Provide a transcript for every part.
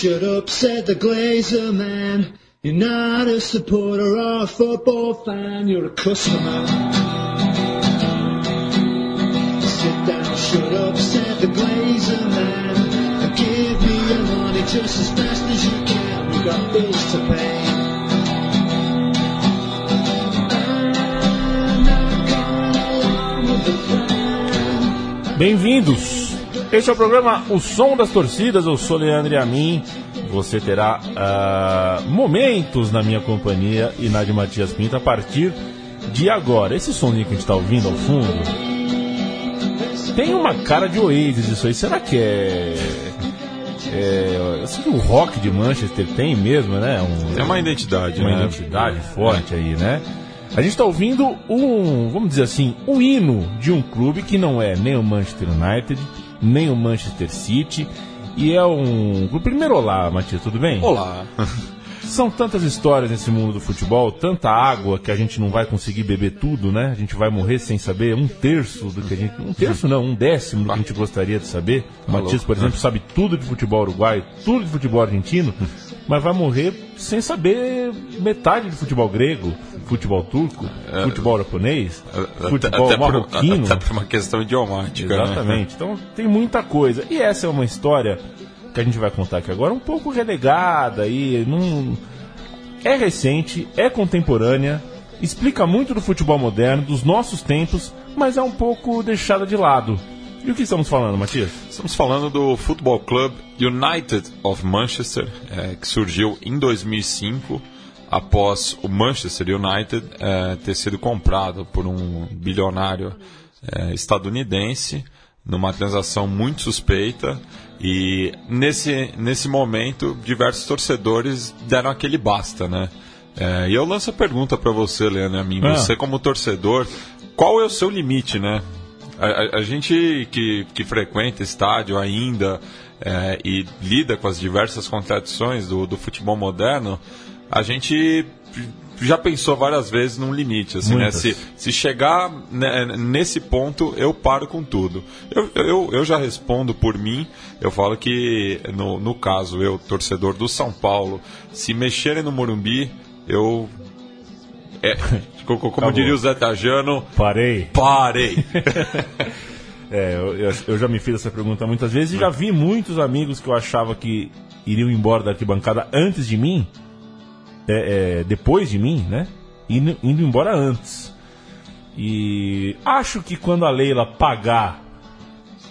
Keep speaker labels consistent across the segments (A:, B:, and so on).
A: shut up, said the Glazer man. You're not a supporter or a football fan, you're a customer. Sit down, shut up, said the Glazer man. And give me your money just as fast as you can, we got bills to pay.
B: Bem-vindos! Este é o programa O Som das Torcidas. Eu sou Leandro Amin. Você terá ah, momentos na minha companhia e na de Matias Pinto a partir de agora. Esse somzinho que a gente está ouvindo ao fundo tem uma cara de Oasis isso aí. Será que é. É, assim, o rock de Manchester tem mesmo, né? Um,
C: É uma identidade,
B: uma
C: né?
B: identidade forte aí, né? A gente está ouvindo um, vamos dizer assim, um hino de um clube que não é nem o Manchester United, nem o Manchester City, e é um. Primeiro, olá, Matias, tudo bem?
C: Olá.
B: São tantas histórias nesse mundo do futebol, tanta água que a gente não vai conseguir beber tudo, né? A gente vai morrer sem saber um terço do que a gente. Um terço não, um décimo do que a gente gostaria de saber. O Matias, por exemplo, sabe tudo de futebol uruguaio, tudo de futebol argentino, mas vai morrer sem saber metade de futebol grego, futebol turco, futebol japonês, futebol
C: até, por,
B: marroquino.
C: até por uma questão idiomática. né?
B: Exatamente. Então tem muita coisa. E essa é uma história que a gente vai contar aqui agora, um pouco relegada e não é recente, é contemporânea, explica muito do futebol moderno, dos nossos tempos, mas é um pouco deixada de lado. E o que estamos falando, Matias?
C: Estamos falando do Futebol Club United of Manchester, eh, que surgiu em 2005 após o Manchester United eh, ter sido comprado por um bilionário eh, estadunidense numa transação muito suspeita e nesse, nesse momento diversos torcedores deram aquele basta, né? Eh, e eu lanço a pergunta para você, Leandro, a mim,
B: Ah.
C: você como torcedor, qual é o seu limite, né? A, a- gente que, que frequenta estádio ainda é, e lida com as diversas contradições do, do futebol moderno, a gente já pensou várias vezes num limite, assim, né? Se, se chegar né, nesse ponto, eu paro com tudo. Eu, eu, eu já respondo por mim, eu falo que, no, no caso, eu, torcedor do São Paulo, se mexerem no Morumbi, eu. É, como
B: Acabou.
C: diria o Zé Tajano,
B: Parei.
C: parei.
B: É, eu, eu- já me fiz essa pergunta muitas vezes e já vi muitos amigos que eu achava que iriam embora da arquibancada antes de mim, é, é, depois de mim, né? Indo, indo embora antes. E acho que quando a Leila pagar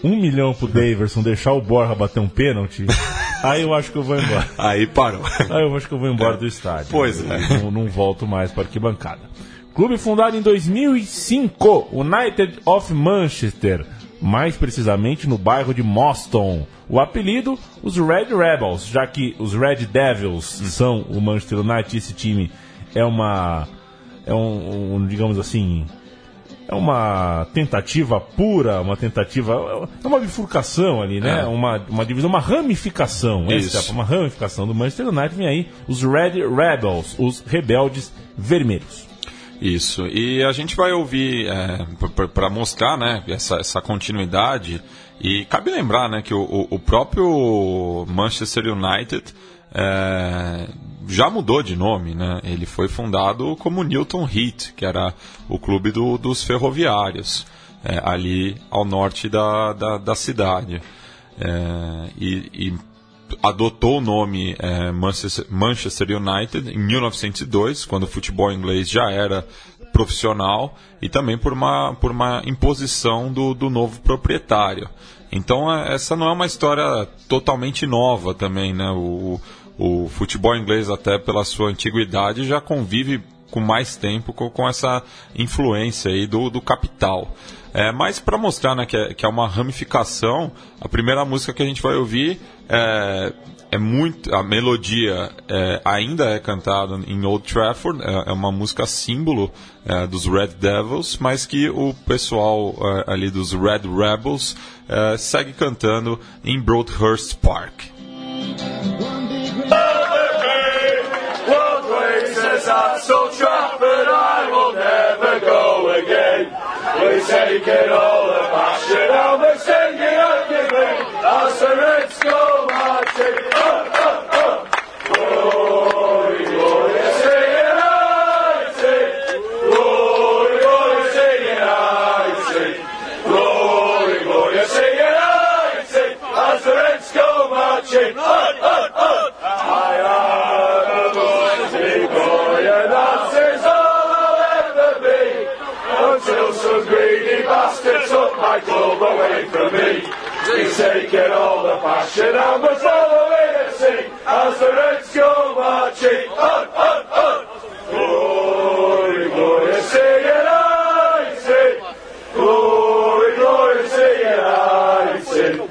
B: um milhão pro Daverson deixar o Borja bater um pênalti, aí eu acho que eu vou embora.
C: Aí parou.
B: Aí eu acho que eu vou embora do estádio.
C: Pois é.
B: Não, não volto mais para arquibancada. Clube fundado em 2005, United of Manchester, mais precisamente no bairro de Moston. O apelido, os Red Rebels, já que os Red Devils são o Manchester United, esse time é uma é um, um, digamos assim, é uma tentativa pura, uma tentativa. É uma bifurcação ali, né?
C: É.
B: Uma, uma divisão, uma ramificação.
C: Isso.
B: Essa é uma ramificação do Manchester United. Vem aí os Red Rebels, os rebeldes vermelhos.
C: Isso. E a gente vai ouvir para mostrar né, essa, essa continuidade. E cabe lembrar né, que o, o- próprio Manchester United é, já mudou de nome. Né? Ele foi fundado como Newton Heath, que era o clube do- dos ferroviários, é, ali ao norte da, da, da cidade. É, e, e adotou o nome é, Manchester, United em 1902, quando o futebol inglês já era profissional, e também por uma, por uma imposição do, do novo proprietário. Então, é, essa não é uma história totalmente nova também, né? O, o futebol inglês, até pela sua antiguidade, já convive com mais tempo com, com essa influência aí do, do capital. É, mas para mostrar né, que, é, que é uma ramificação, a primeira música que a gente vai ouvir é, é muito. A melodia é, ainda é cantada em Old Trafford, é, é uma música símbolo é, dos Red Devils, mas que o pessoal é, ali dos Red Rebels é, segue cantando em Broadhurst Park.
D: Places never go again. We take it all and mash it out, we sing it up. As the Reds go marching up, up, up. Glory, glory, sing it, I sing. Glory, glory, sing it, I sing. Glory, glory, sing it, I sing. As the Reds go marching
E: up. Oh. all away from me. He's taken all the passion and we're swallowing at sea as the Reds go marching on, on, on. Glory, glory, sing it, I sing. Glory, glory, sing it, I
B: sing.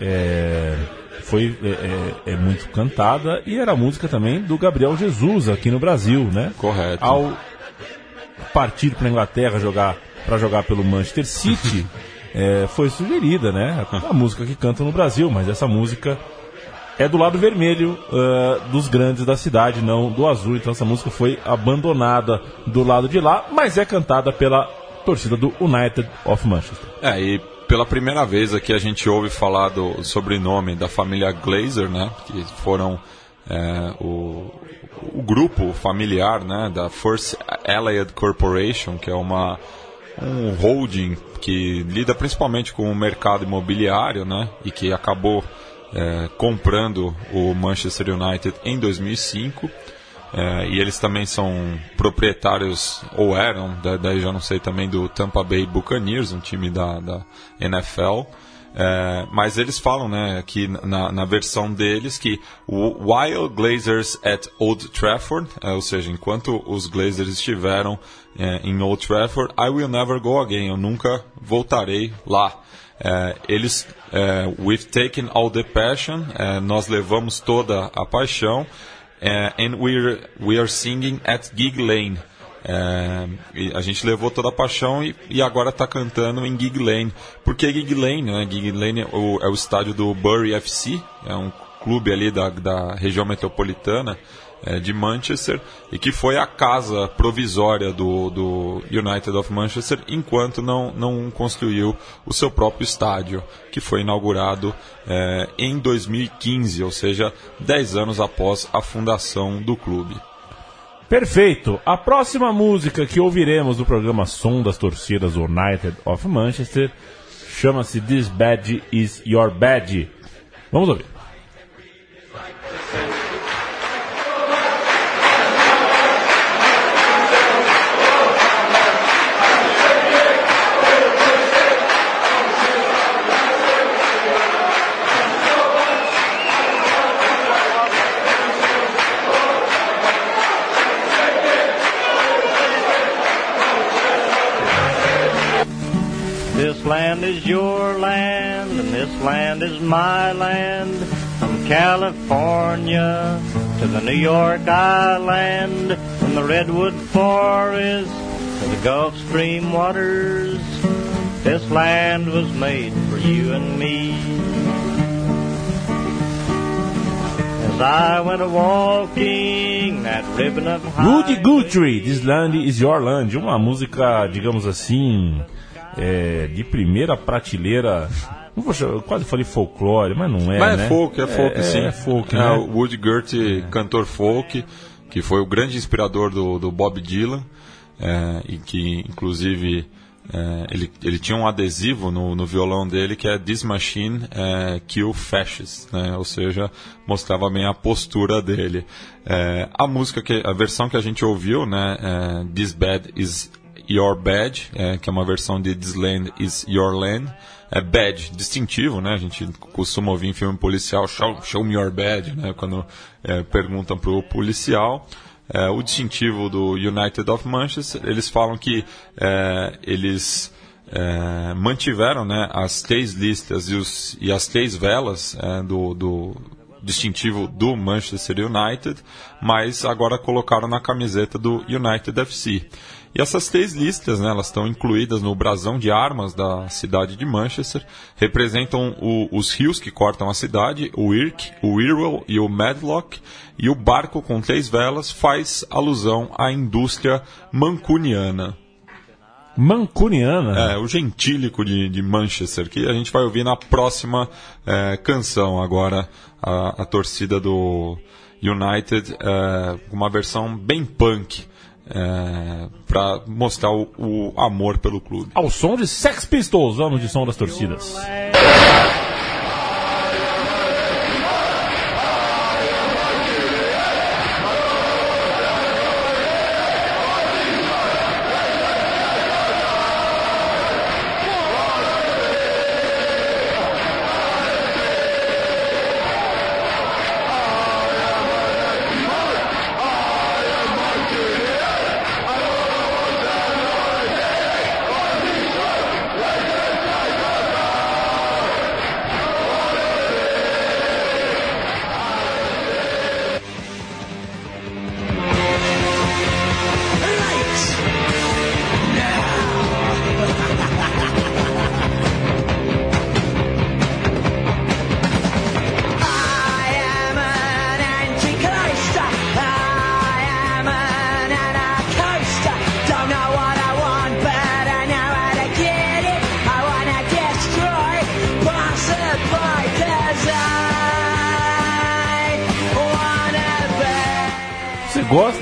B: É, foi é, é- é muito cantada e era a música também do Gabriel Jesus aqui no Brasil, né?
C: Correto.
B: Ao partir para Inglaterra jogar para jogar pelo Manchester City, é, foi sugerida, né? A música que cantam no Brasil, mas essa música é do lado vermelho ah, dos grandes da cidade, não do azul. Então essa música foi abandonada do lado de lá, mas é cantada pela torcida do United of Manchester.
C: É, e pela primeira vez aqui a gente ouve falar do sobrenome da família Glazer, né? Que foram é, o, o grupo familiar, né? Da First Allied Corporation, que é uma um holding que lida principalmente com o mercado imobiliário, né? E que acabou é, comprando o Manchester United em 2005. É, e eles também são proprietários, ou eram, da- daí já não sei também, do Tampa Bay Buccaneers, um time da, da NFL. É, mas eles falam, né, aqui na, na versão deles, que while Glazers at Old Trafford, é, ou seja, enquanto os Glazers estiveram é, em Old Trafford, I will never go again, eu nunca voltarei lá. É, eles, é, we've taken all the passion, é, nós levamos toda a paixão, and we're, we are singing at Gig Lane. É, a gente levou toda a paixão e, e agora está cantando em Gig Lane. Por que Gig Lane? Né? Gig Lane é o, é o estádio do Bury FC, é um clube ali da, da região metropolitana é, de Manchester e que foi a casa provisória do, do United of Manchester enquanto não, não construiu o seu próprio estádio, que foi inaugurado é, em 2015, ou seja, 10 anos após a fundação do clube.
B: Perfeito. A próxima música que ouviremos do programa Som das Torcidas United of Manchester chama-se This Badge Is Your Badge. Vamos ouvir.
F: Land is your land, and this land is my land. From California to the New York Island, from the Redwood Forest to the Gulf Stream waters, this land was made for you and me. As I went a walking that ribbon of highway-
B: Guthrie, This Land Is Your Land. Uma música, digamos assim, é, de primeira prateleira. Não vou eu quase falei folclore, mas não é.
C: Mas
B: né?
C: é folk, é folk, sim.
B: É folk,
C: É,
B: né?
C: o Woody Guthrie, cantor folk, que foi o grande inspirador do, do Bob Dylan, é, e que, inclusive, é, ele, ele tinha um adesivo no, no violão dele que é This Machine é, Kill Fascists, né? ou seja, mostrava bem a postura dele. É, a música, que, a versão que a gente ouviu, né, é, This Bad Is Your Badge, é, que é uma versão de This Land Is Your Land. É badge, distintivo, né? A gente costuma ouvir em filme policial, show, show me your badge, né? Quando é, perguntam pro policial. é, o distintivo do United of Manchester. Eles falam que é, eles é, mantiveram né, as três listas e, os, e as três velas é, do, do distintivo do Manchester United, mas agora colocaram na camiseta do United FC. E essas três listas, né, elas estão incluídas no brasão de armas da cidade de Manchester, representam o, os rios que cortam a cidade, o Irk, o Irwell e o Medlock, e o barco com três velas faz alusão à indústria mancuniana.
B: Mancuniana?
C: É, o gentílico de, de Manchester, que a gente vai ouvir na próxima é, canção agora, a, a torcida do United, é, uma versão bem punk, é, para mostrar o, o amor pelo clube.
B: Ao som de Sex Pistols, vamos de som das torcidas.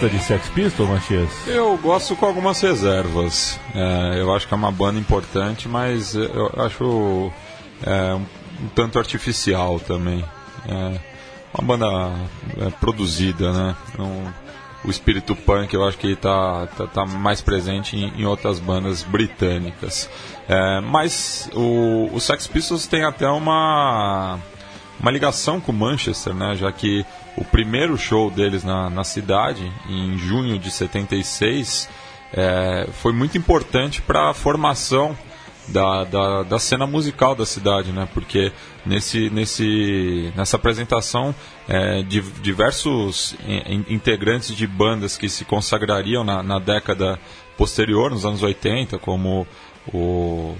B: Gosta de Sex Pistols, Matias?
C: Eu gosto com algumas reservas. É, eu acho que é uma banda importante, mas eu acho é, um, um tanto artificial também. É uma banda é, produzida, né? Não- o espírito punk eu acho que está tá, tá mais presente em, em outras bandas britânicas. É, mas o, o Sex Pistols tem até uma uma ligação com Manchester, né? Já que primeiro show deles na, na cidade, em junho de 76, é, foi muito importante para a formação da, da, da cena musical da cidade, né? Porque nesse, nesse, nessa apresentação, é, di- diversos in- integrantes de bandas que se consagrariam na, na década posterior, nos anos 80, como o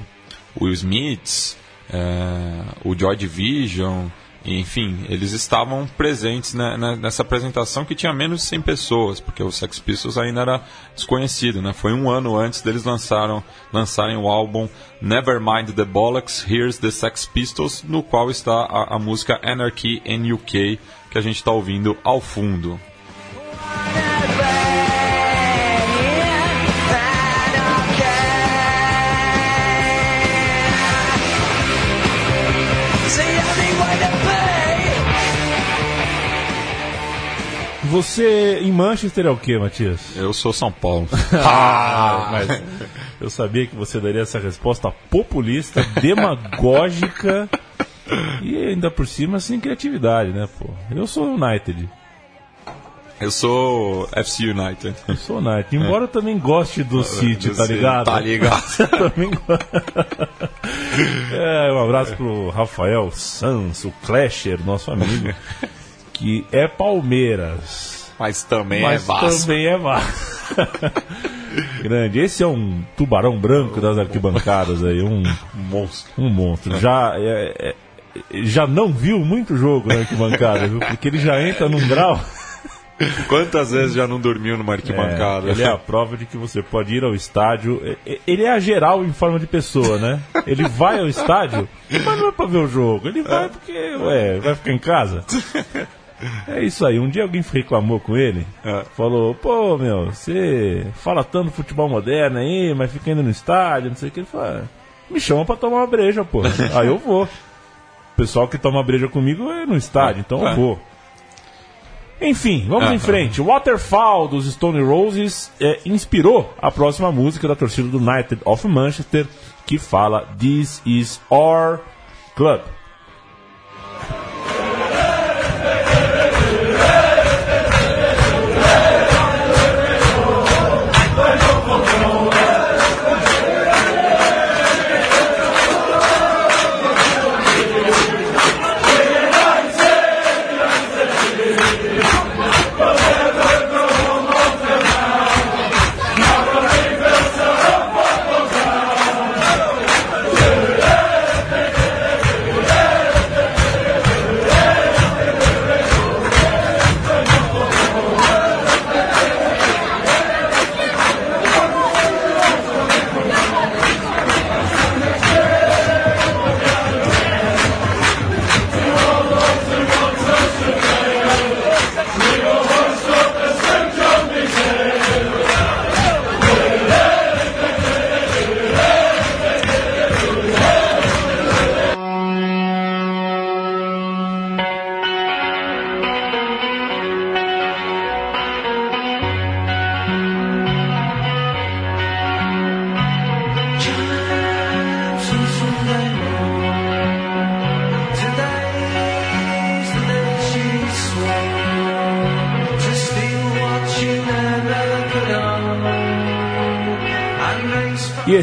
C: Will Smiths, é, o Joy Division, enfim, eles estavam presentes né, nessa apresentação que tinha menos de 100 pessoas, porque o Sex Pistols ainda era desconhecido, né? Foi um ano antes deles lançaram, lançarem o álbum Nevermind the Bollocks, Here's the Sex Pistols, no qual está a, a música Anarchy in UK, que a gente está ouvindo ao fundo.
B: Você em Manchester é o que, Matias?
C: Eu sou São Paulo.
B: Ah, mas eu sabia que você daria essa resposta populista, demagógica e ainda por cima sem criatividade, né, pô? Eu sou United.
C: Eu sou FC United.
B: Eu sou United. Embora eu também goste do City, tá ligado?
C: tá ligado.
B: Eu também gosto. É, um abraço pro Rafael Sans, o Clasher, nosso amigo, que é Palmeiras.
C: Mas também
B: Mas também é Vasco. Grande. Esse é um tubarão branco das arquibancadas aí, um
C: monstro.
B: um monstro. Já, é- é- já não viu muito jogo na arquibancada, viu? Porque ele já entra num grau.
C: Quantas vezes já não dormiu numa arquibancada?
B: É, ele é a prova de que você pode ir ao estádio. É- é- Ele é a geral em forma de pessoa, né? Ele vai ao estádio, mas não é pra ver o jogo. Ele vai porque, ué, vai ficar em casa. É isso aí. Um dia alguém reclamou com ele.
C: É.
B: Falou, pô, meu, você fala tanto futebol moderno aí, mas fica indo no estádio, não sei o que. Ele falou, "Ah, me chama pra tomar uma breja, pô. aí eu vou. O pessoal que toma breja comigo é no estádio, então
C: É.
B: eu vou. Enfim, vamos
C: É.
B: em frente. Waterfall dos Stone Roses é, inspirou a próxima música da torcida do United of Manchester, que fala This is our club.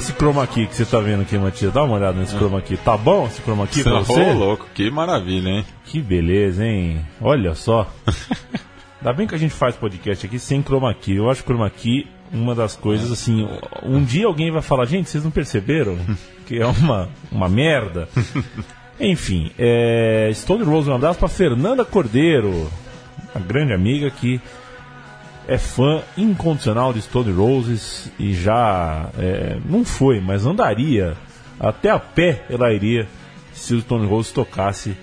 B: Esse chroma key que você tá vendo aqui, Matias? Dá uma olhada nesse chroma key. Tá bom esse chroma key pra
C: Ô,
B: você?
C: louco, que maravilha, hein?
B: Que beleza, hein? Olha só. Ainda bem que a gente faz podcast aqui sem chroma key. Eu acho chroma key uma das coisas assim. Um dia alguém vai falar, gente, vocês não perceberam que é uma, uma merda? Enfim, é, Stone Rose, um abraço pra Fernanda Cordeiro, uma grande amiga que é fã incondicional de Stone Roses e já é, não foi, mas andaria até a pé ela iria se o Stone Roses tocasse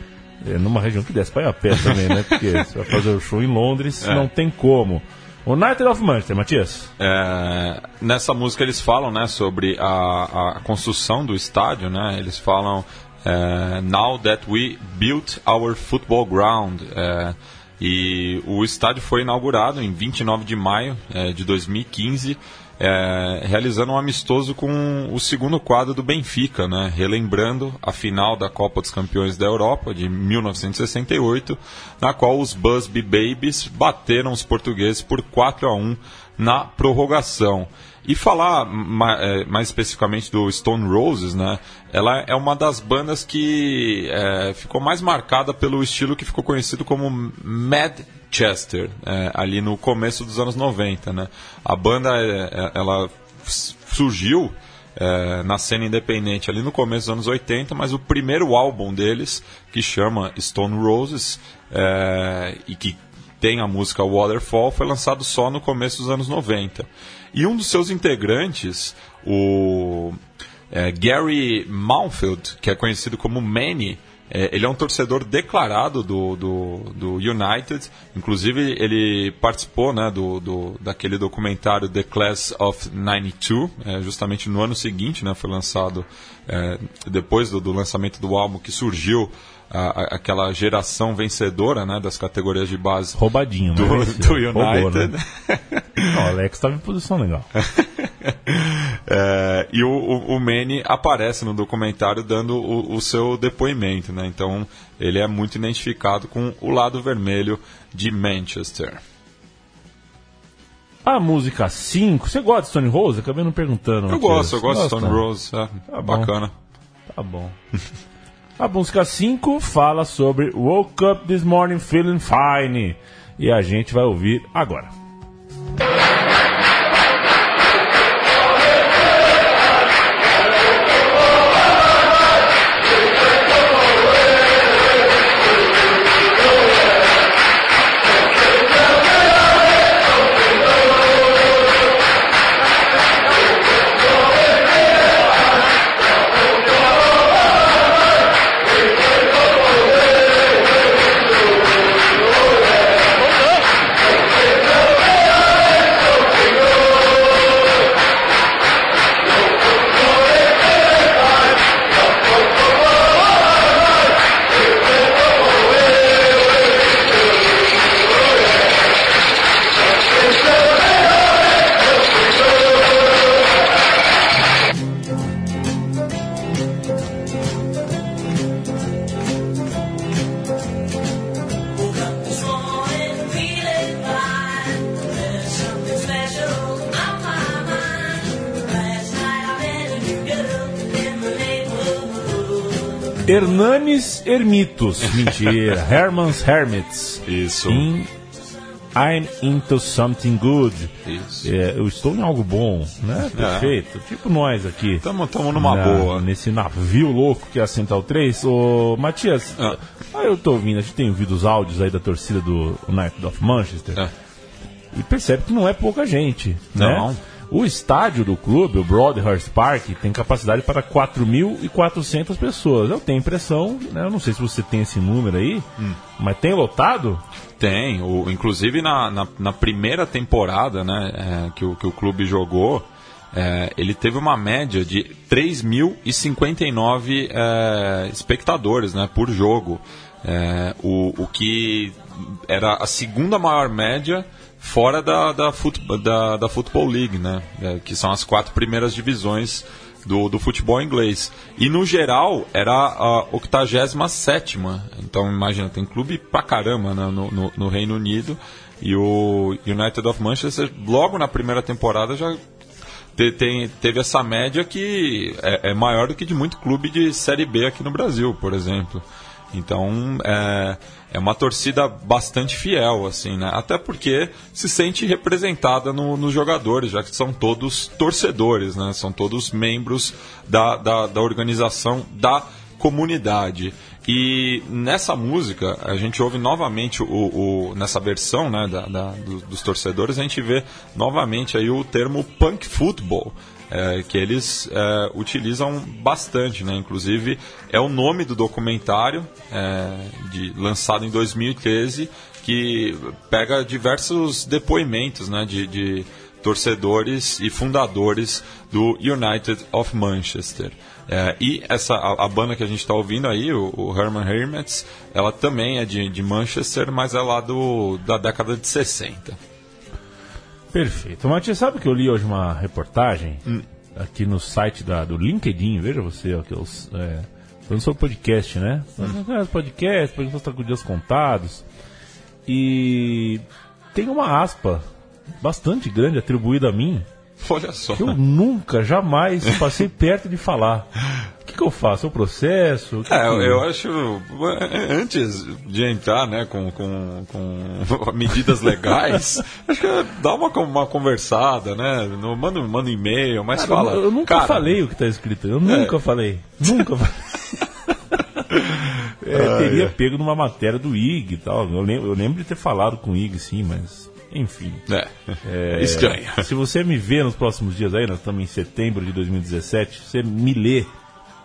B: é, numa região que desse para ir a pé também, né? Porque você vai fazer o show em Londres,
C: É.
B: não tem como. United of Manchester, Matias.
C: É, nessa música eles falam né, sobre a, a construção do estádio, né? Eles falam é, Now that we built our football ground. E o estádio foi inaugurado em 29 de maio é, de 2015, é, realizando um amistoso com o segundo quadro do Benfica, né? relembrando a final da Copa dos Campeões da Europa de 1968, na qual os Busby Babies bateram os portugueses por 4 a 1 na prorrogação. E falar eh, mais especificamente do Stone Roses, né? Ela é uma das bandas que eh, ficou mais marcada pelo estilo que ficou conhecido como Madchester, eh, ali no começo dos anos 90, né? A banda, eh, eh, ela surgiu eh, na cena independente ali no começo dos anos 80, mas o primeiro álbum deles, que chama Stone Roses, eh, e que tem a música Waterfall, foi lançado só no começo dos anos 90. E um dos seus integrantes, o é, Gary Malfield, que é conhecido como Manny, é, ele é um torcedor declarado do, do, do United. Inclusive, ele participou né, do, do, daquele documentário The Class of 92, é, justamente no ano seguinte, né, foi lançado, é, depois do, do lançamento do álbum, que surgiu a- aquela geração vencedora né, das categorias de base
B: Roubadinho,
C: do,
B: né?
C: do
B: Roubou,
C: United.
B: né? Não, o Alex tava em posição legal.
C: É, e o, o, o Manny aparece no documentário dando o, o seu depoimento, né? Então ele é muito identificado com o lado vermelho de Manchester.
B: A música 5, você gosta de Stone Rose? Acabei não perguntando.
C: Eu gosto, eu gosto de? Stone Rose, é,
B: Tá bom.
C: bacana.
B: Tá bom. A música 5 fala sobre Woke Up This Morning Feeling Fine. E a gente vai ouvir agora. Hernanes Ermitos. Mentira. Herman's Hermits.
C: Isso.
B: In I'm into something good.
C: Isso.
B: É, eu estou em algo bom, né? Perfeito. Tipo nós aqui.
C: Estamos numa
B: Na-
C: boa.
B: Nesse navio louco que é a Central 3. Ô, Matias,
C: Ah.
B: ah, eu tô ouvindo, a gente tem ouvido os áudios aí da torcida do United of Manchester.
C: É.
B: E percebe que não é pouca gente, né?
C: Não.
B: O estádio do clube, o Broadhurst Park, tem capacidade para 4.400 pessoas. Eu tenho a impressão, né, eu não sei se você tem esse número aí,
C: Hum.
B: mas tem lotado?
C: Tem, o, inclusive na, na, na primeira temporada né, é, que, o, que o clube jogou, é, ele teve uma média de 3.059 é, espectadores né, por jogo, é, o, o que era a segunda maior média fora da, da, fut, da, da Football League, né, é, que são as quatro primeiras divisões do, do futebol inglês. E no geral era a 87. Então imagina, tem clube pra caramba né, no, no, no Reino Unido. E o United of Manchester, logo na primeira temporada, já te- tem- teve essa média que é, é maior do que de muito clube de Série B aqui no Brasil, por exemplo. Então é, é uma torcida bastante fiel, assim, né? Até porque se sente representada no- nos jogadores, já que são todos torcedores, né? São todos membros da, da, da organização da comunidade. E nessa música, a gente ouve novamente o, o- nessa versão né, da, da- do- dos torcedores, a gente vê novamente aí o termo punk football. É, que eles é, utilizam bastante, né? Inclusive é o nome do documentário é, de, lançado em 2013 que pega diversos depoimentos, né? de, de torcedores e fundadores do United of Manchester. É, e essa a, a banda que a gente está ouvindo aí, o, o Herman Hermits, ela também é de, de Manchester, mas é lá do, da década de 60.
B: Perfeito. Matias, sabe que eu li hoje uma reportagem aqui no site da, do LinkedIn, veja você, ó, que eu, é, falando sobre podcast, né? Falando, Podcast, podcast está com dias contados. E tem uma aspa bastante grande atribuída a mim,
C: Olha só.
B: que eu nunca, jamais passei perto de falar. O que, que eu faço? Eu processo? O que
C: É,
B: que-
C: eu, eu acho, é, antes de entrar né, com, com, com medidas legais, acho que dá uma, uma conversada, né? Manda, manda um e-mail, mas
B: Cara,
C: fala.
B: eu, eu nunca
C: cara, É.
B: falei o que está escrito. Eu nunca falei. Nunca falei. É, teria pego numa matéria do IG e tal. Eu lembro, eu lembro de ter falado com o IG, sim, mas. Enfim.
C: É,
B: É,
C: estranho.
B: Se você me vê nos próximos dias aí, nós estamos em setembro de 2017, você me lê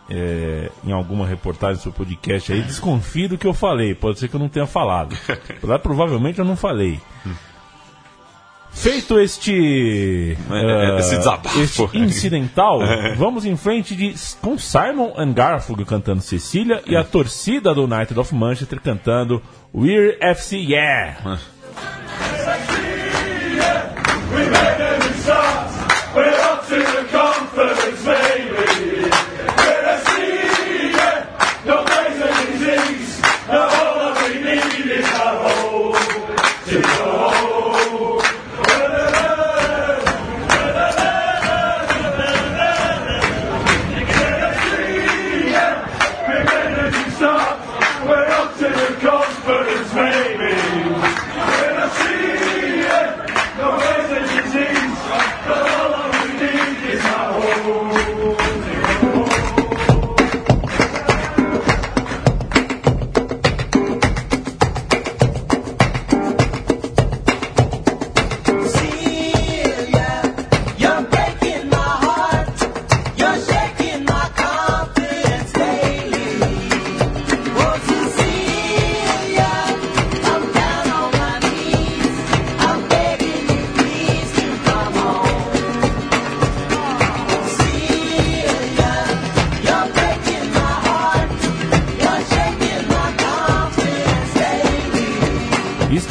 B: é, em alguma reportagem sobre podcast aí, desconfie do que eu falei. Pode ser que eu não tenha falado. Lá, provavelmente eu não falei. Feito este,
C: esse desabafo.
B: este incidental, vamos em frente de, com Simon and Garfunkel cantando Cecília e a torcida do United of Manchester cantando We're FC Yeah.
D: We made them start. We're up to the conference, maybe.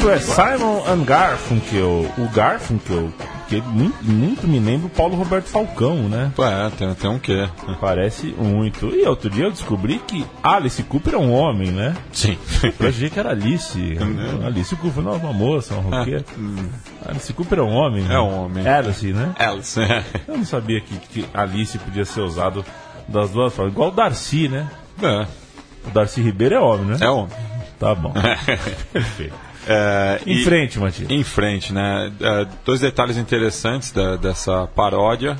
B: É Simon and Garfunkel. O Garfunkel, que muito, muito me lembra o Paulo Roberto Falcão, né?
C: É, tem, tem um quê?
B: Parece muito. E outro dia eu descobri que Alice Cooper é um homem, né?
C: Sim.
B: Eu achei que era Alice. Alice Cooper não é uma moça, uma roqueira. Alice Cooper é um homem. né?
C: É um homem.
B: Alice, né?
C: Alice.
B: Eu não sabia que, que Alice podia ser usado das duas formas. Igual o Darcy, né?
C: É,
B: O Darcy Ribeiro é homem, né?
C: é homem.
B: Tá bom. Perfeito.
C: É,
B: Em
C: e-
B: frente, Matias.
C: Em frente, né? É, dois detalhes interessantes da- dessa paródia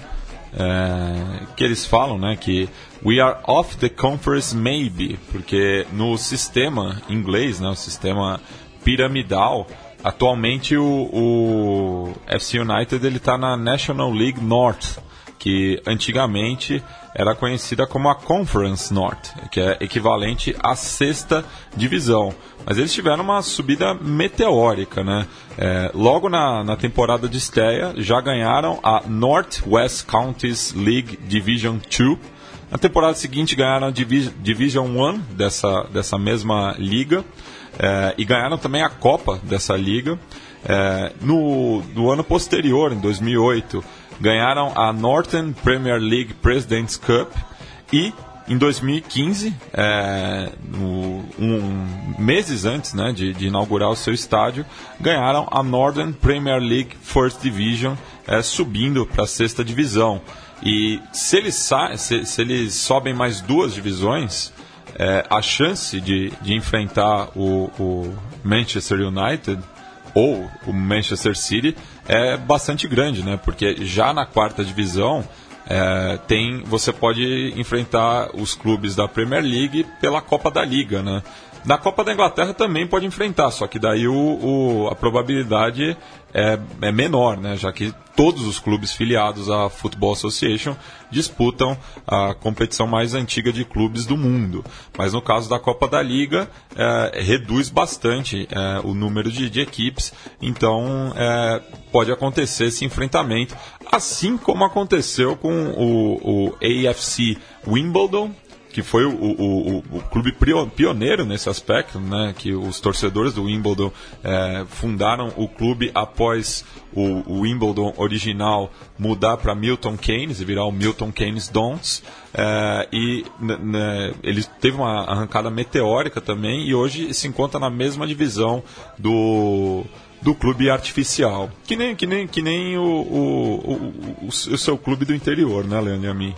C: é, que eles falam, né? Que we are off the conference maybe, porque no sistema inglês, né? O sistema piramidal, atualmente o, o FC United ele está na National League North, que antigamente era conhecida como a Conference North, que é equivalente à sexta divisão. Mas eles tiveram uma subida meteórica, né? É, logo na, na temporada de estreia, já ganharam a North West Counties League Division 2. Na temporada seguinte ganharam a Divi- Division 1 dessa, dessa mesma liga. É, e ganharam também a Copa dessa liga. É, no, no ano posterior, em 2008, ganharam a Northern Premier League President's Cup e em 2015, é, no- um, meses antes né, de, de inaugurar o seu estádio, ganharam a Northern Premier League First Division é, subindo para a sexta divisão. E se eles, se, se eles sobem mais duas divisões, é, a chance de, de enfrentar o, o Manchester United ou o Manchester City é bastante grande, né? Porque já na quarta divisão é, tem você pode enfrentar os clubes da Premier League pela Copa da Liga, né? Na Copa da Inglaterra também pode enfrentar, só que daí o, o- a probabilidade é, é menor, né? Já que todos os clubes filiados à Football Association disputam a competição mais antiga de clubes do mundo. Mas no caso da Copa da Liga, é, reduz bastante é, o número de, de equipes, então é, pode acontecer esse enfrentamento, assim como aconteceu com o, o AFC Wimbledon, que foi o, o, o, o clube pioneiro nesse aspecto, né? Que os torcedores do Wimbledon eh, fundaram o clube após o, o Wimbledon original mudar para Milton Keynes e virar o Milton Keynes Dons. Eh, e n- né, ele teve uma arrancada meteórica também e hoje se encontra na mesma divisão do do clube artificial, que nem que nem que nem o, o, o, o- o seu clube do interior, né, Leandro e a mim.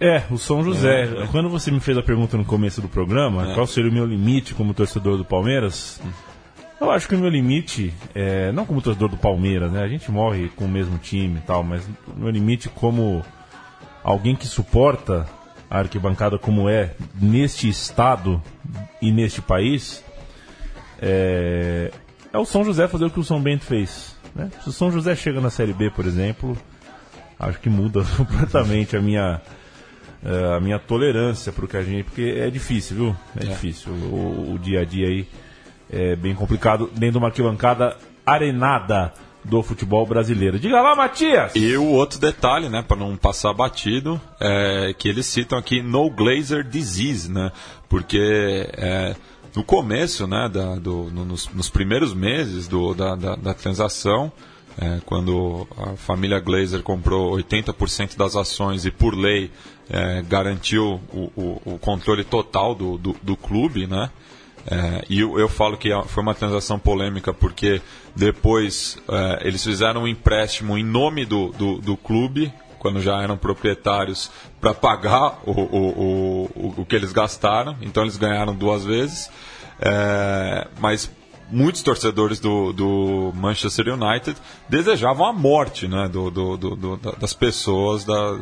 B: É, o São José.
C: É.
B: Quando você me fez a pergunta no começo do programa,
C: É.
B: qual seria o meu limite como torcedor do Palmeiras? Eu acho que o meu limite, é, não como torcedor do Palmeiras, né? A gente morre com o mesmo time e tal, mas o meu limite como alguém que suporta a arquibancada como é neste estado e neste país, é, é o São José fazer o que o São Bento fez. Né? Se o São José chega na Série B, por exemplo, acho que muda completamente a minha a minha tolerância para o que a gente. Porque é difícil, viu? É, difícil. O, o dia a dia aí é bem complicado dentro de uma arquibancada arenada do futebol brasileiro. Diga lá, Matias!
C: E o outro detalhe, né, para não passar batido, é que eles citam aqui no glazer disease, né? Porque é, no começo, né, da, do, no- nos, nos primeiros meses do, da, da, da transação, é, quando a família Glazer comprou 80% das ações e por lei é, garantiu o, o, o controle total do, do, do clube, né? É, e eu, eu falo que foi uma transação polêmica porque depois é, eles fizeram um empréstimo em nome do, do, do clube, quando já eram proprietários, para pagar o, o, o, o, que eles gastaram. Então eles ganharam duas vezes. É, mas muitos torcedores do, do Manchester United desejavam a morte né, do, do, do- do- da- das pessoas da,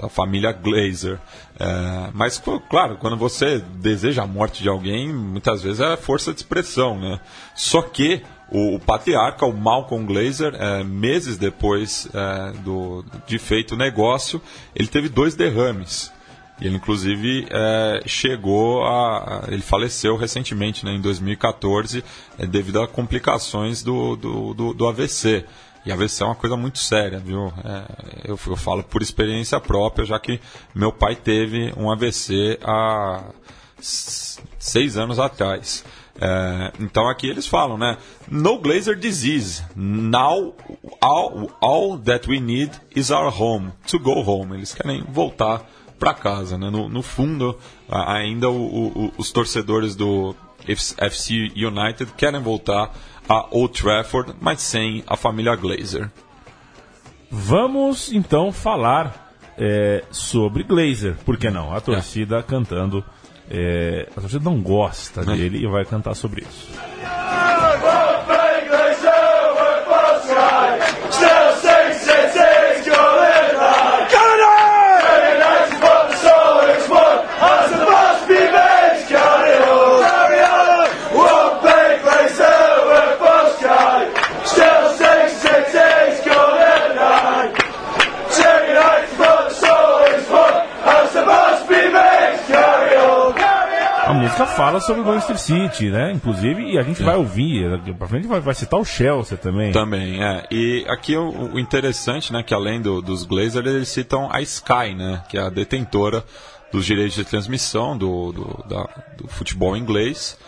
C: da família Glazer. É, mas, claro, quando você deseja a morte de alguém, muitas vezes é força de expressão. Né? Só que o, o patriarca, o Malcolm Glazer, é, meses depois é, do, de feito o negócio, ele teve dois derrames. Ele, inclusive, é, chegou a. Ele faleceu recentemente, né, em 2014, é, devido a complicações do, do, do, do AVC. E AVC é uma coisa muito séria, viu? É, eu, eu falo por experiência própria, já que meu pai teve um AVC há seis anos atrás. É, então aqui eles falam, né? No glazer disease. Now all, all that we need is our home to go home. Eles querem voltar para casa, né? No, no fundo, ainda o- o- os torcedores do FC United querem voltar a Old Trafford, mas sem a família Glazer.
B: Vamos então falar é, sobre Glazer. Por que não? A torcida cantando. é, a torcida não gosta dele e vai cantar sobre isso. Fala sobre o Manchester City, né? Inclusive, e a gente vai ouvir, pra frente vai, vai citar o Chelsea também.
C: Também, é. E aqui o, o interessante, né, que além do- dos Glazers, eles citam a Sky, né, que é a detentora dos direitos de transmissão do, do, da- do futebol inglês,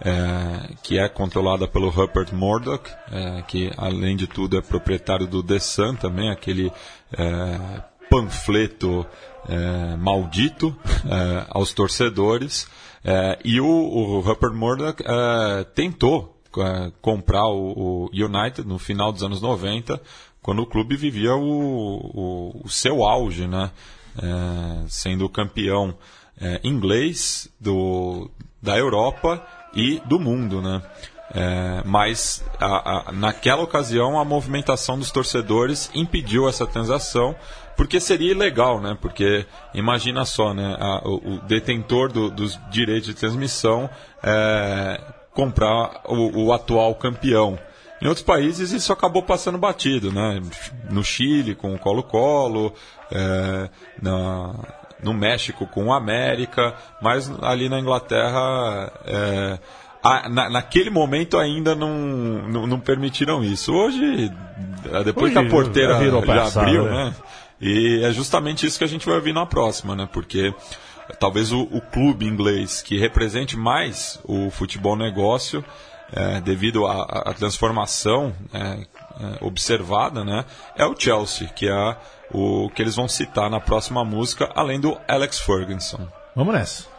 C: é, que é controlada pelo Rupert Murdoch, é, que além de tudo é proprietário do The Sun também, aquele é, panfleto é, maldito é, aos torcedores. É, e o, o Rupert Murdoch é, tentou é, comprar o, o United no final dos anos 90 quando o clube vivia o, o, seu auge, né? É, sendo campeão é, inglês do, da Europa e do mundo, né? É, mas a- a- naquela ocasião a movimentação dos torcedores impediu essa transação porque seria ilegal, né? Porque imagina só, né? A- o, o detentor do- dos direitos de transmissão é, comprar o, o atual campeão. Em outros países isso acabou passando batido, né? No Chile com o Colo-Colo, é, na, no México com o América, mas ali na Inglaterra, é, a- na- naquele momento ainda não, não, não permitiram isso. Hoje, é, depois
B: Hoje
C: que a porteira
B: já
C: já abriu,
B: né?
C: E é justamente isso que a gente vai ouvir na próxima, né? Porque talvez o, o clube inglês que represente mais o futebol negócio, é, devido à à transformação é, é, observada, né? É o Chelsea, que é o que eles vão citar na próxima música, além do Alex Ferguson.
B: Vamos nessa.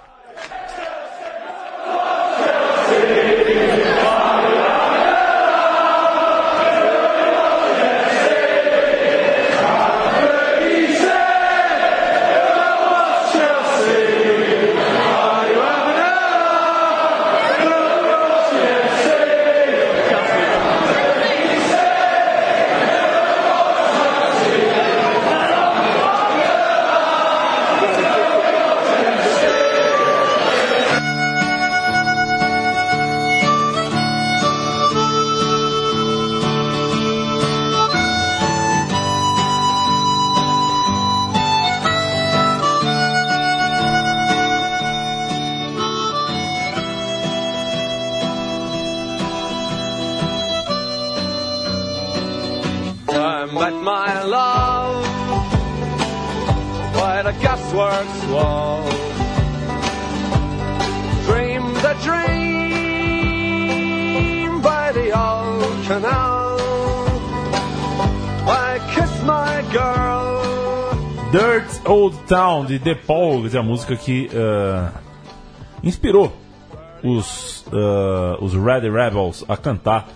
G: The gasworks wall. Dreamed a dream by the old canal. I kissed my girl.
B: Dirt Old Town de The Pogues é a música que ah, inspirou os, ah, os Red Rebels a cantar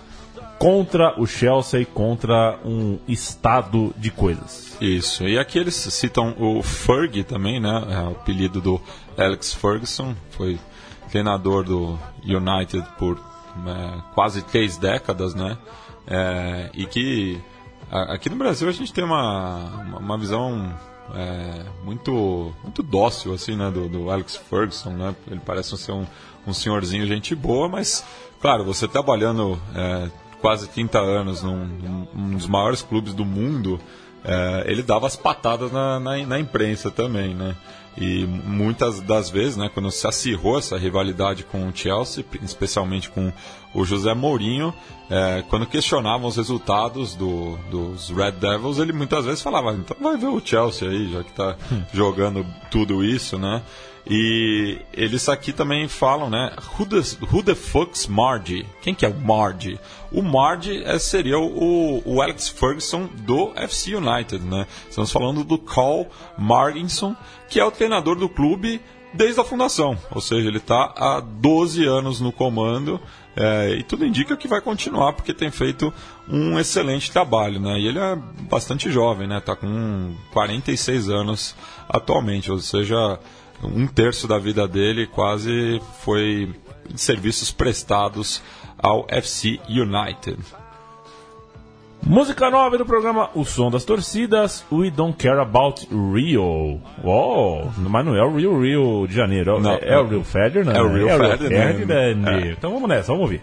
B: contra o Chelsea e contra um estado de coisas.
C: Isso. E aqui eles citam o Ferg também, né? É o apelido do Alex Ferguson. Foi treinador do United por é, quase três décadas, né? É, e que a- aqui no Brasil a gente tem uma, uma, visão é, muito muito dócil assim, né? Do, do Alex Ferguson, né? Ele parece ser um, um senhorzinho gente boa, mas claro, você trabalhando é, quase 30 anos num, num- um dos maiores clubes do mundo, é, ele dava as patadas na, na, na imprensa também, né? E muitas das vezes, né, quando se acirrou essa rivalidade com o Chelsea, especialmente com o José Mourinho, é, quando questionavam os resultados do, dos Red Devils, ele muitas vezes falava, então vai ver o Chelsea aí, já que tá jogando tudo isso, né? E eles aqui também falam, né? Who the, who the fuck's Margie? Quem que é o Margie? O Margie é, seria o, o Alex Ferguson do FC United, né? Estamos falando do Carl Marginson, que é o treinador do clube desde a fundação. Ou seja, ele está há 12 anos no comando é, e tudo indica que vai continuar porque tem feito um excelente trabalho, né? E ele é bastante jovem, né? Tá com 46 anos atualmente, ou seja, um terço da vida dele quase foi de serviços prestados ao FC United.
B: Música nova do programa O Som das Torcidas, We Don't Care About Rio. Oh, mas não é o Rio Rio de Janeiro,
C: Não,
B: é, é o Rio Ferdinand.
C: é o Rio Ferdinand.
B: Ferdinand.
C: É.
B: Então vamos nessa, vamos ouvir.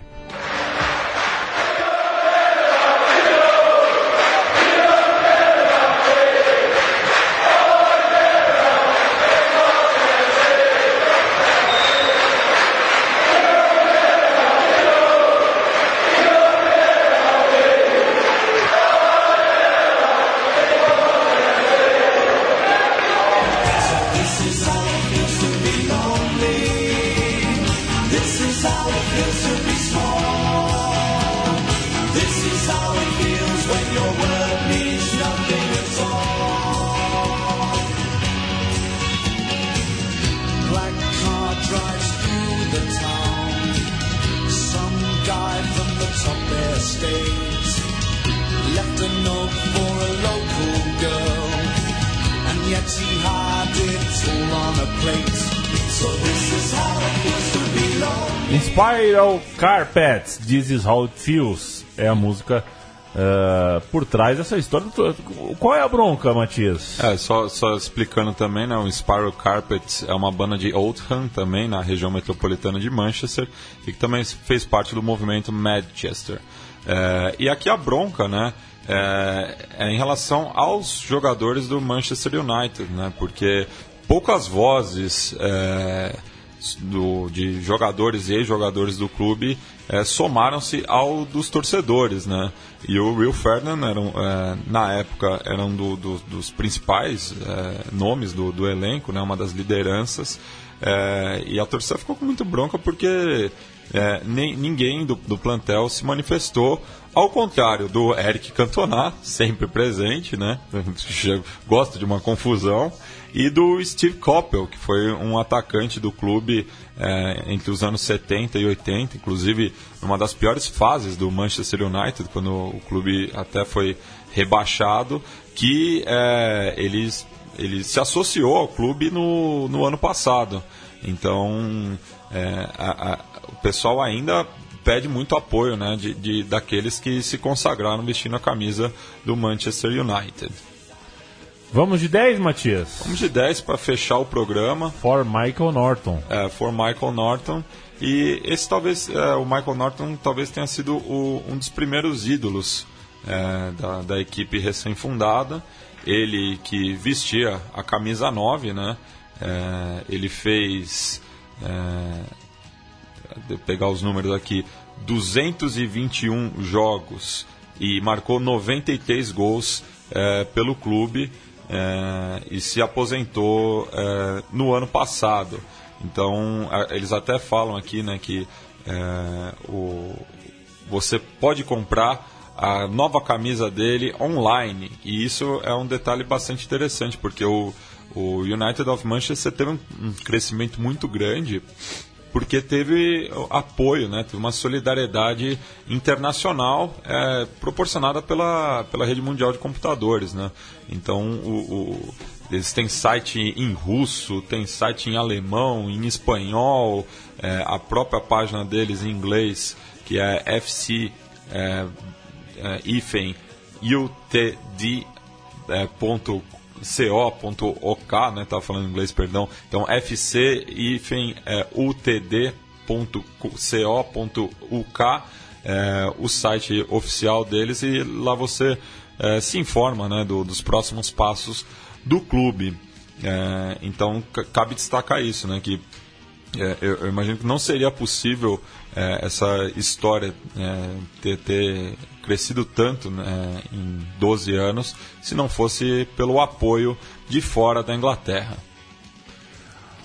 A: It's all on a plate. So this is how it feels to be lonely.
B: Spiral Carpets, This Is How It Feels. É a música ah, por trás dessa história. Qual é a bronca, Matias?
C: É, só, só explicando também, né? O Spiral Carpet é uma banda de Oldham também, na região metropolitana de Manchester, e que também fez parte do movimento Manchester. É, e aqui a bronca, né? É, é em relação aos jogadores do Manchester United, né? Porque poucas vozes é, do- de jogadores e ex-jogadores do clube é, somaram-se ao dos torcedores, né? E o Will Ferdinand era, é, na época era um do- do- dos principais é, nomes do, do elenco, né? Uma das lideranças. É, e a torcida ficou com muito bronca porque é, nem, ninguém do, do plantel se manifestou, ao contrário do Eric Cantona, sempre presente, né? Gosta de uma confusão, e do Steve Coppell, que foi um atacante do clube é, entre os anos 70 e 80, inclusive numa das piores fases do Manchester United, quando o clube até foi rebaixado, que é, eles ele se associou ao clube no, no ano passado. Então, é, a- a- o pessoal ainda pede muito apoio né, de, de- daqueles que se consagraram vestindo a camisa do Manchester United.
B: Vamos de 10, Matias?
C: Vamos de 10 para fechar o programa.
B: For Michael Norton.
C: É, for Michael Norton. E esse talvez, é, o Michael Norton talvez tenha sido o- um dos primeiros ídolos é, da, da equipe recém-fundada. Ele que vestia a camisa 9, né? É, ele fez, é, pegar os números aqui, 221 jogos e marcou 93 gols é, pelo clube é, e se aposentou é, no ano passado. Então, a- eles até falam aqui né, que o, você pode comprar a nova camisa dele online. E isso é um detalhe bastante interessante, porque o, o United of Manchester teve um, um crescimento muito grande porque teve apoio, né? teve uma solidariedade internacional é, proporcionada pela, pela rede mundial de computadores. Né? Então, o, o- eles têm site em russo, tem site em alemão, em espanhol, é, a própria página deles em inglês, que é FC é, é, UTD é, ponto co.ok, né? Tava falando em inglês, perdão. Então fc hífen é, o site oficial deles e lá você é, se informa né, do- dos próximos passos do clube. É, então ca- cabe destacar isso, né? Que é, eu, eu imagino que não seria possível é, essa história é, ter, ter crescido tanto né, em 12 anos se não fosse pelo apoio de fora da Inglaterra.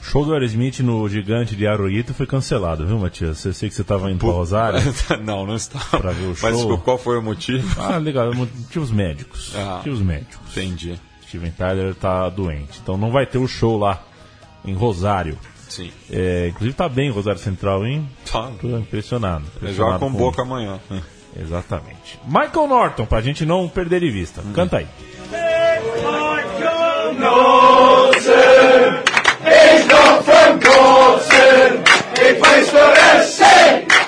B: O show do Aerosmith no Gigante de Aroito foi cancelado, viu, Matias? Eu sei que você estava indo para Rosário.
C: não, não estava.
B: Pra ver o
C: Mas
B: show.
C: qual foi o motivo?
B: Ah, legal, motivos médicos.
C: Ah.
B: Motivos médicos.
C: Entendi.
B: Steven Tyler tá doente, então não vai ter o show lá em Rosário.
C: Sim.
B: É, inclusive tá bem Rosário Central, hein?
C: Tá.
B: Tô impressionado.
C: Joga
B: impressionado
C: com boca amanhã.
B: Exatamente. Michael Norton, pra gente não perder de vista. Canta aí.
D: He's not from. He plays for SC,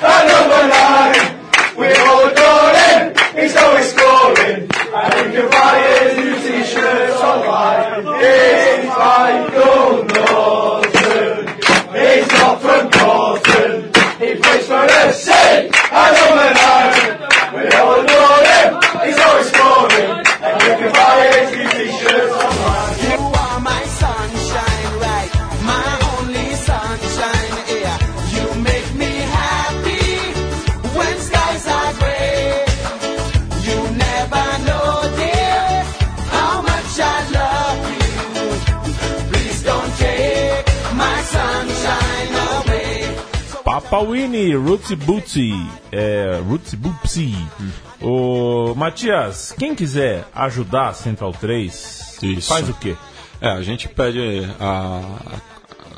D: a number nine. We all. He's always you buy his Michael Norton. He's not from. He plays for number
H: Lord.
B: Papa Winnie, Rootsy Bootsy. É, Rootsy Boopsy. O Matias, quem quiser ajudar a Central 3,
C: Isso.
B: faz o quê?
C: É, a gente pede a,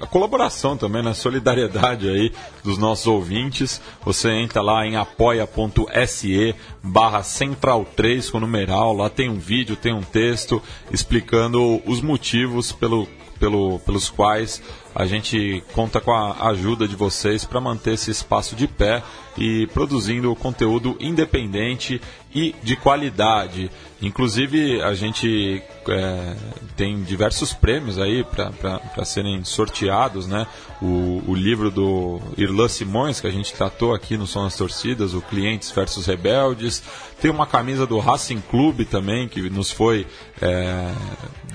C: a colaboração também, na solidariedade aí dos nossos ouvintes. Você entra lá em apoia.se barra central 3 com numeral. Lá tem um vídeo, tem um texto explicando os motivos pelo, pelo, pelos quais a gente conta com a ajuda de vocês para manter esse espaço de pé e produzindo conteúdo independente e de qualidade. Inclusive, a gente é, tem diversos prêmios aí para serem sorteados, né? O, o livro do Irlan Simões, que a gente tratou aqui no Som das Torcidas, o Clientes versus Rebeldes. Tem uma camisa do Racing Clube também, que nos foi é,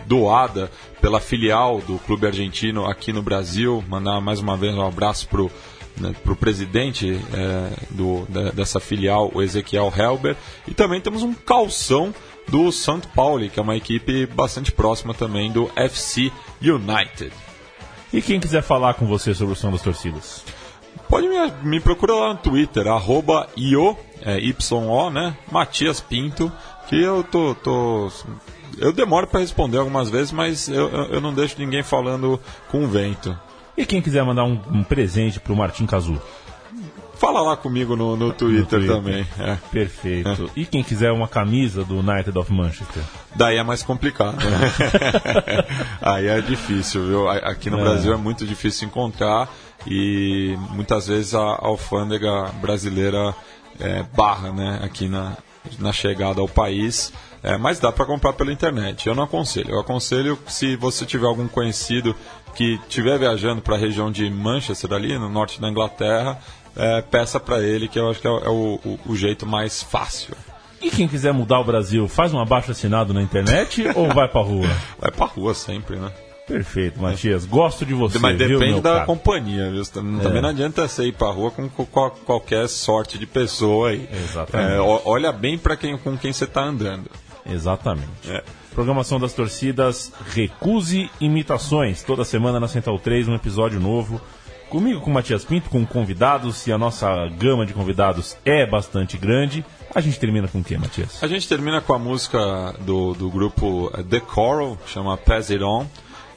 C: doada pela filial do clube argentino aqui no Brasil. Mandar mais uma vez um abraço pro né, para o presidente é, do, da- dessa filial, o Ezequiel Helber. E também temos um calção do St. Pauli, que é uma equipe bastante próxima também do FC United.
B: E quem quiser falar com você sobre o som das torcidas?
C: Pode me, me procurar lá no Twitter, arroba io, é, YO, né? Matias Pinto, que eu tô. tô eu demoro para responder algumas vezes, mas eu, eu não deixo ninguém falando com vento.
B: E quem quiser mandar um, um presente pro Martim Cazu?
C: Fala lá comigo no, no Twitter,
B: Twitter.
C: também. é.
B: Perfeito. E quem quiser uma camisa do United of Manchester?
C: Daí é mais complicado. né? Aí é difícil, viu? Aqui no
B: É.
C: Brasil é muito difícil encontrar e muitas vezes a alfândega brasileira é, barra, né? Aqui na, na chegada ao país. É, mas dá para comprar pela internet. Eu não aconselho. Eu aconselho se você tiver algum conhecido que estiver viajando para a região de Manchester ali, no norte da Inglaterra, é, peça para ele, que eu acho que é, o- é o- o- o jeito mais fácil.
B: E quem quiser mudar o Brasil, faz um abaixo assinado na internet ou vai pra rua?
C: Vai pra rua sempre, né?
B: Perfeito, Matias. Gosto de você,
C: Mas
B: viu,
C: depende
B: meu
C: da
B: caro?
C: companhia, viu? Também também não adianta você ir pra rua com co- co- qualquer sorte de pessoa aí.
B: Exatamente.
C: É, olha bem pra quem, com quem você tá andando.
B: Exatamente.
C: É.
B: Programação das torcidas, recuse imitações. Toda semana na Central 3, um episódio novo. Comigo, com o Matias Pinto, com convidados, e a nossa gama de convidados é bastante grande. A gente termina com o quê, Matias?
C: A gente termina com a música do, do grupo The Coral, chama Pass It On,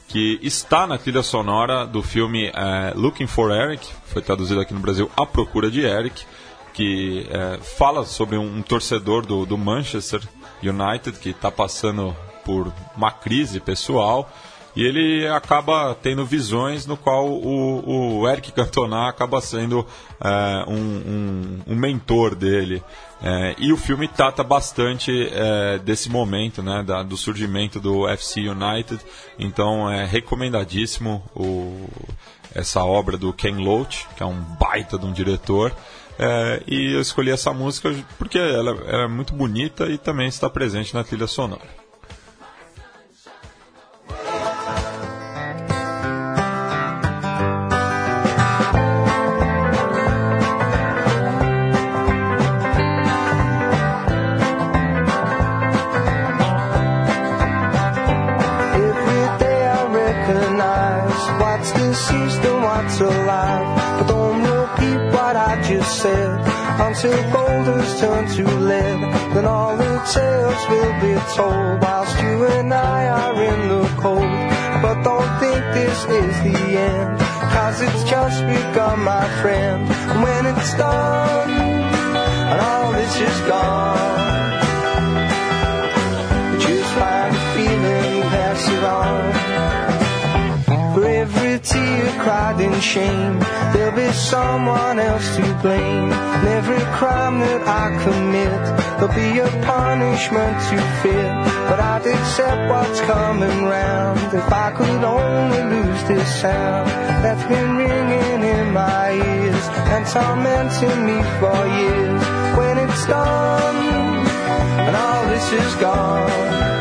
C: que está na trilha sonora do filme eh, Looking for Eric, foi traduzido aqui no Brasil A Procura de Eric, que eh, fala sobre um, um torcedor do, do Manchester United que está passando por uma crise pessoal e ele acaba tendo visões no qual o, o Eric Cantona acaba sendo eh, um, um- um mentor dele. Eh, e o filme trata bastante eh, desse momento, né, da- do surgimento do FC United. Então é recomendadíssimo o- essa obra do Ken Loach, que é um baita de um diretor. Eh, e eu escolhi essa música porque ela, ela é muito bonita e também está presente na trilha sonora.
G: Until boulders turn to lead. Then all the tales will be told whilst you and I are in the cold. But don't think this is the end, cause it's just begun, my friend. When it's done, and all this is gone. Just find a feeling, pass it on. Tear cried in shame, there'll be someone else to blame. And every crime that I commit, there'll be a punishment to fear. But I'd accept what's coming round if I could only lose this sound that's been ringing in my ears and tormenting me for years. When it's done and all this is gone.